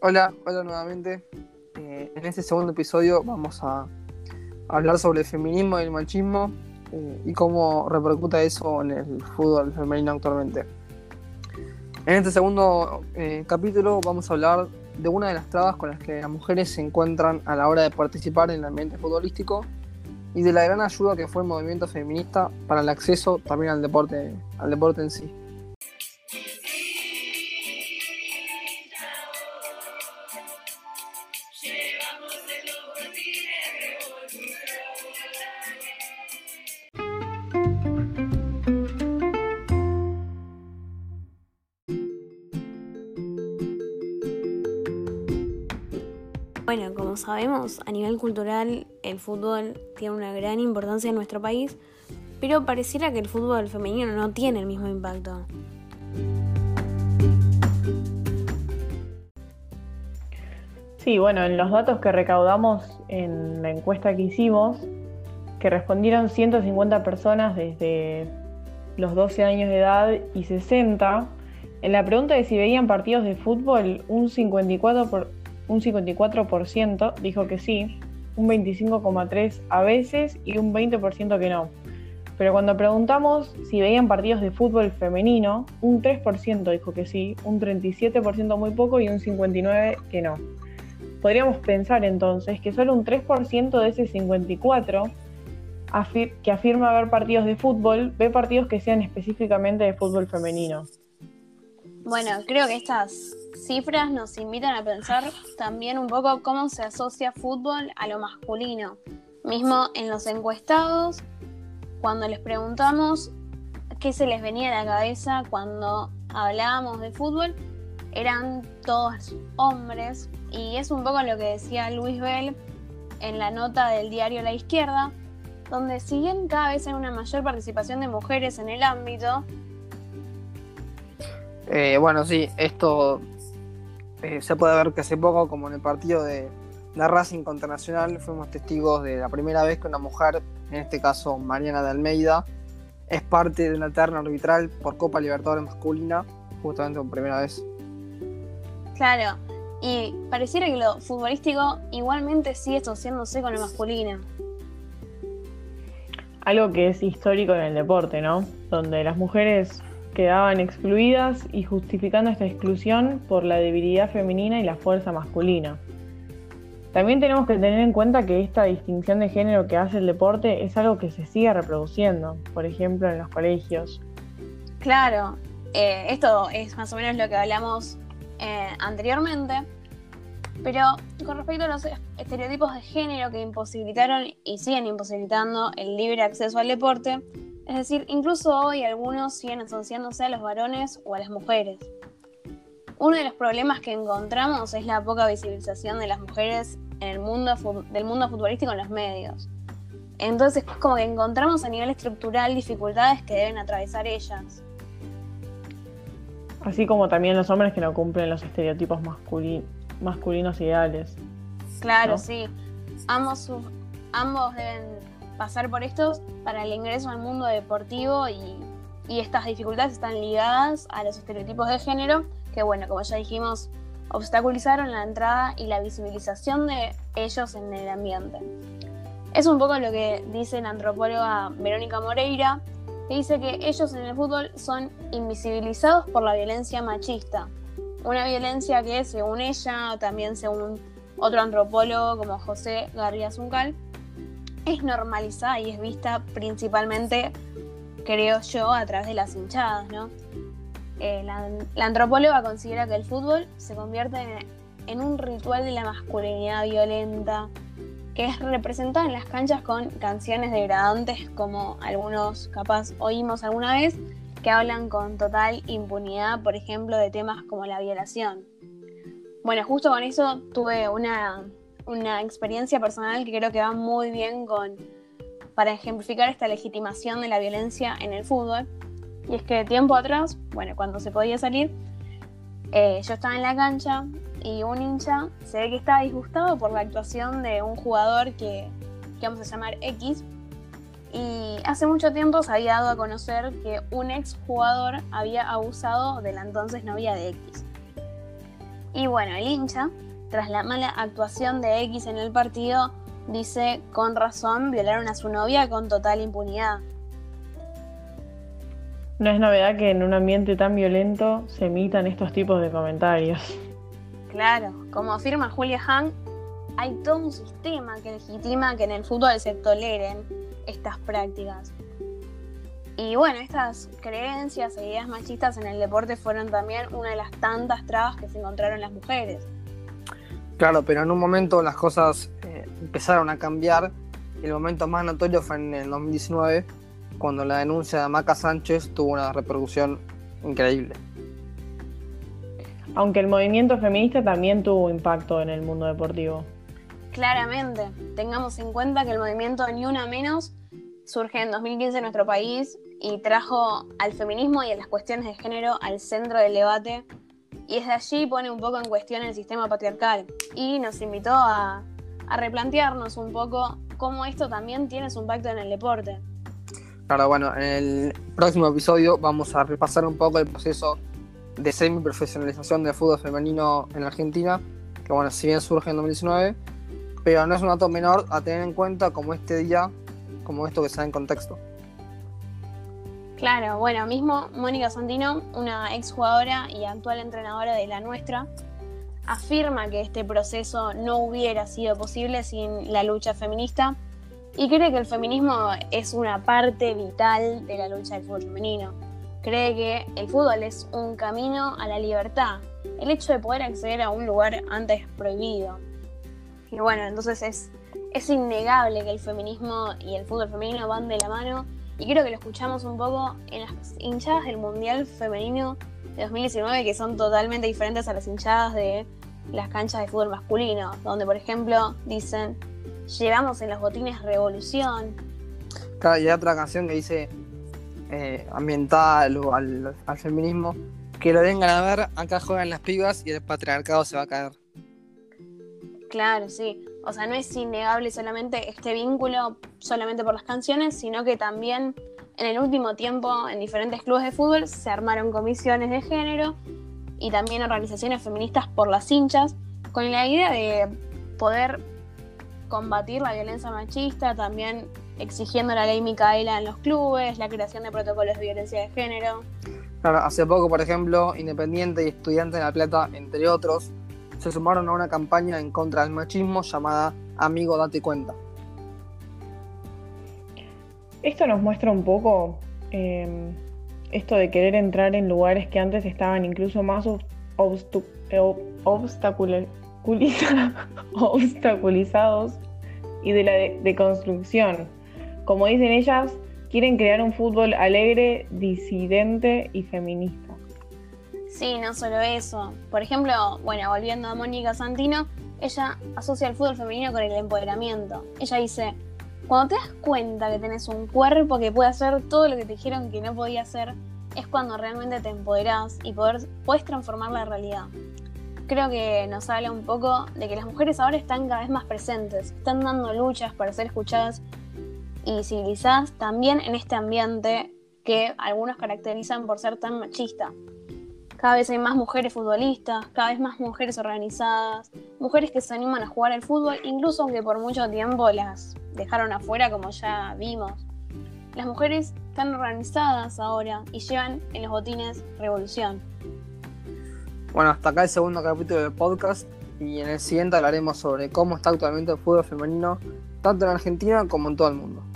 Hola, hola nuevamente. Eh, en este segundo episodio vamos a hablar sobre el feminismo y el machismo eh, y cómo repercuta eso en el fútbol femenino actualmente. En este segundo eh, capítulo vamos a hablar de una de las trabas con las que las mujeres se encuentran a la hora de participar en el ambiente futbolístico y de la gran ayuda que fue el movimiento feminista para el acceso también al deporte, al deporte en sí. Bueno, como sabemos, a nivel cultural el fútbol tiene una gran importancia en nuestro país, pero pareciera que el fútbol femenino no tiene el mismo impacto. Sí, bueno, en los datos que recaudamos en la encuesta que hicimos, que respondieron 150 personas desde los 12 años de edad y 60, en la pregunta de si veían partidos de fútbol, un 54%, por, un 54% dijo que sí, un 25,3% a veces y un 20% que no. Pero cuando preguntamos si veían partidos de fútbol femenino, un 3% dijo que sí, un 37% muy poco y un 59% que no. Podríamos pensar entonces que solo un 3% de ese 54% que afirma ver partidos de fútbol ve partidos que sean específicamente de fútbol femenino. Bueno, creo que estas cifras nos invitan a pensar también un poco cómo se asocia fútbol a lo masculino. Mismo en los encuestados, cuando les preguntamos qué se les venía a la cabeza cuando hablábamos de fútbol, eran todos hombres. Y es un poco lo que decía Luis Bell en la nota del diario La Izquierda, donde si bien cada vez hay una mayor participación de mujeres en el ámbito, eh, bueno, sí, esto eh, se puede ver que hace poco, como en el partido de la Racing contra Nacional, fuimos testigos de la primera vez que una mujer, en este caso Mariana de Almeida, es parte de una terna arbitral por Copa Libertadores masculina, justamente por primera vez. Claro, y pareciera que lo futbolístico igualmente sigue asociándose con lo masculino. Algo que es histórico en el deporte, ¿no? Donde las mujeres quedaban excluidas y justificando esta exclusión por la debilidad femenina y la fuerza masculina. También tenemos que tener en cuenta que esta distinción de género que hace el deporte es algo que se sigue reproduciendo, por ejemplo en los colegios. Claro, eh, esto es más o menos lo que hablamos eh, anteriormente, pero con respecto a los estereotipos de género que imposibilitaron y siguen imposibilitando el libre acceso al deporte, es decir, incluso hoy algunos siguen asociándose a los varones o a las mujeres. Uno de los problemas que encontramos es la poca visibilización de las mujeres en el mundo del mundo futbolístico en los medios. Entonces, como que encontramos a nivel estructural dificultades que deben atravesar ellas. Así como también los hombres que no cumplen los estereotipos masculinos ideales. Claro, sí. Ambos, ambos deben pasar por esto para el ingreso al mundo deportivo y, estas dificultades están ligadas a los estereotipos de género que, bueno, como ya dijimos, obstaculizaron la entrada y la visibilización de ellos en el ambiente. Es un poco lo que dice la antropóloga Verónica Moreira, que dice que ellos en el fútbol son invisibilizados por la violencia machista. Una violencia que, según ella, también según otro antropólogo como José García Zuncal, es normalizada y es vista principalmente, creo yo, a través de las hinchadas, ¿no? Eh, la, antropóloga considera que el fútbol se convierte en, un ritual de la masculinidad violenta, que es representado en las canchas con canciones degradantes como algunos capaz oímos alguna vez, que hablan con total impunidad, por ejemplo, de temas como la violación. Bueno, justo con eso tuve una una experiencia personal que creo que va muy bien con para ejemplificar esta legitimación de la violencia en el fútbol. Y es que tiempo atrás, bueno, cuando se podía salir, eh, yo estaba en la cancha y un hincha se ve que estaba disgustado por la actuación de un jugador que, que vamos a llamar X. Y hace mucho tiempo se había dado a conocer que un ex jugador había abusado de la entonces novia de X. Y bueno, el hincha, tras la mala actuación de X en el partido, dice con razón violaron a su novia con total impunidad. No es novedad que en un ambiente tan violento se emitan estos tipos de comentarios. Claro, como afirma Julia Hahn, hay todo un sistema que legitima que en el fútbol se toleren estas prácticas. Y bueno, estas creencias e ideas machistas en el deporte fueron también una de las tantas trabas que se encontraron las mujeres. Claro, pero en un momento las cosas eh, empezaron a cambiar. El momento más notorio fue en el 2019, cuando la denuncia de Maca Sánchez tuvo una repercusión increíble. Aunque el movimiento feminista también tuvo impacto en el mundo deportivo. Claramente, tengamos en cuenta que el movimiento Ni Una Menos surge en 2015 en nuestro país y trajo al feminismo y a las cuestiones de género al centro del debate y desde allí pone un poco en cuestión el sistema patriarcal y nos invitó a, replantearnos un poco cómo esto también tiene su impacto en el deporte. Claro, bueno, en el próximo episodio vamos a repasar un poco el proceso de semi-profesionalización del fútbol femenino en Argentina, que bueno, si bien surge en 2019, pero no es un dato menor a tener en cuenta como este día, como esto que da en contexto. Claro, bueno, mismo Mónica Santino, una exjugadora y actual entrenadora de la nuestra, afirma que este proceso no hubiera sido posible sin la lucha feminista y cree que el feminismo es una parte vital de la lucha del fútbol femenino cree que el fútbol es un camino a la libertad, el hecho de poder acceder a un lugar antes prohibido. Y bueno, entonces es, es innegable que el feminismo y el fútbol femenino van de la mano y creo que lo escuchamos un poco en las hinchadas del Mundial Femenino de 2019 que son totalmente diferentes a las hinchadas de las canchas de fútbol masculino, donde por ejemplo dicen, llevamos en los botines revolución. Claro, y hay otra canción que dice, eh, ambientada al, feminismo, que lo vengan a ver, acá juegan las pibas y el patriarcado se va a caer. Claro, sí. O sea, no es innegable solamente este vínculo solamente por las canciones, sino que también en el último tiempo en diferentes clubes de fútbol se armaron comisiones de género y también organizaciones feministas por las hinchas, con la idea de poder combatir la violencia machista, también exigiendo la ley Micaela en los clubes, la creación de protocolos de violencia de género. Claro, hace poco, por ejemplo, Independiente y Estudiantes de La Plata, entre otros, se sumaron a una campaña en contra del machismo llamada Amigo Date Cuenta. Esto nos muestra un poco em, esto de querer entrar en lugares que antes estaban incluso más obstaculizados y de la deconstrucción como dicen ellas, quieren crear un fútbol alegre, disidente y feminista. Sí, no solo eso. Por ejemplo, bueno, volviendo a Mónica Santino, ella asocia el fútbol femenino con el empoderamiento. Ella dice, cuando te das cuenta que tenés un cuerpo que puede hacer todo lo que te dijeron que no podía hacer, es cuando realmente te empoderás y poder, puedes transformar la realidad. Creo que nos habla un poco de que las mujeres ahora están cada vez más presentes, están dando luchas para ser escuchadas y civilizadas también en este ambiente que algunos caracterizan por ser tan machista. Cada vez hay más mujeres futbolistas, cada vez más mujeres organizadas, mujeres que se animan a jugar al fútbol, incluso aunque por mucho tiempo las dejaron afuera, como ya vimos. Las mujeres están organizadas ahora y llevan en los botines revolución. Bueno, hasta acá el segundo capítulo del podcast y en el siguiente hablaremos sobre cómo está actualmente el fútbol femenino, tanto en Argentina como en todo el mundo.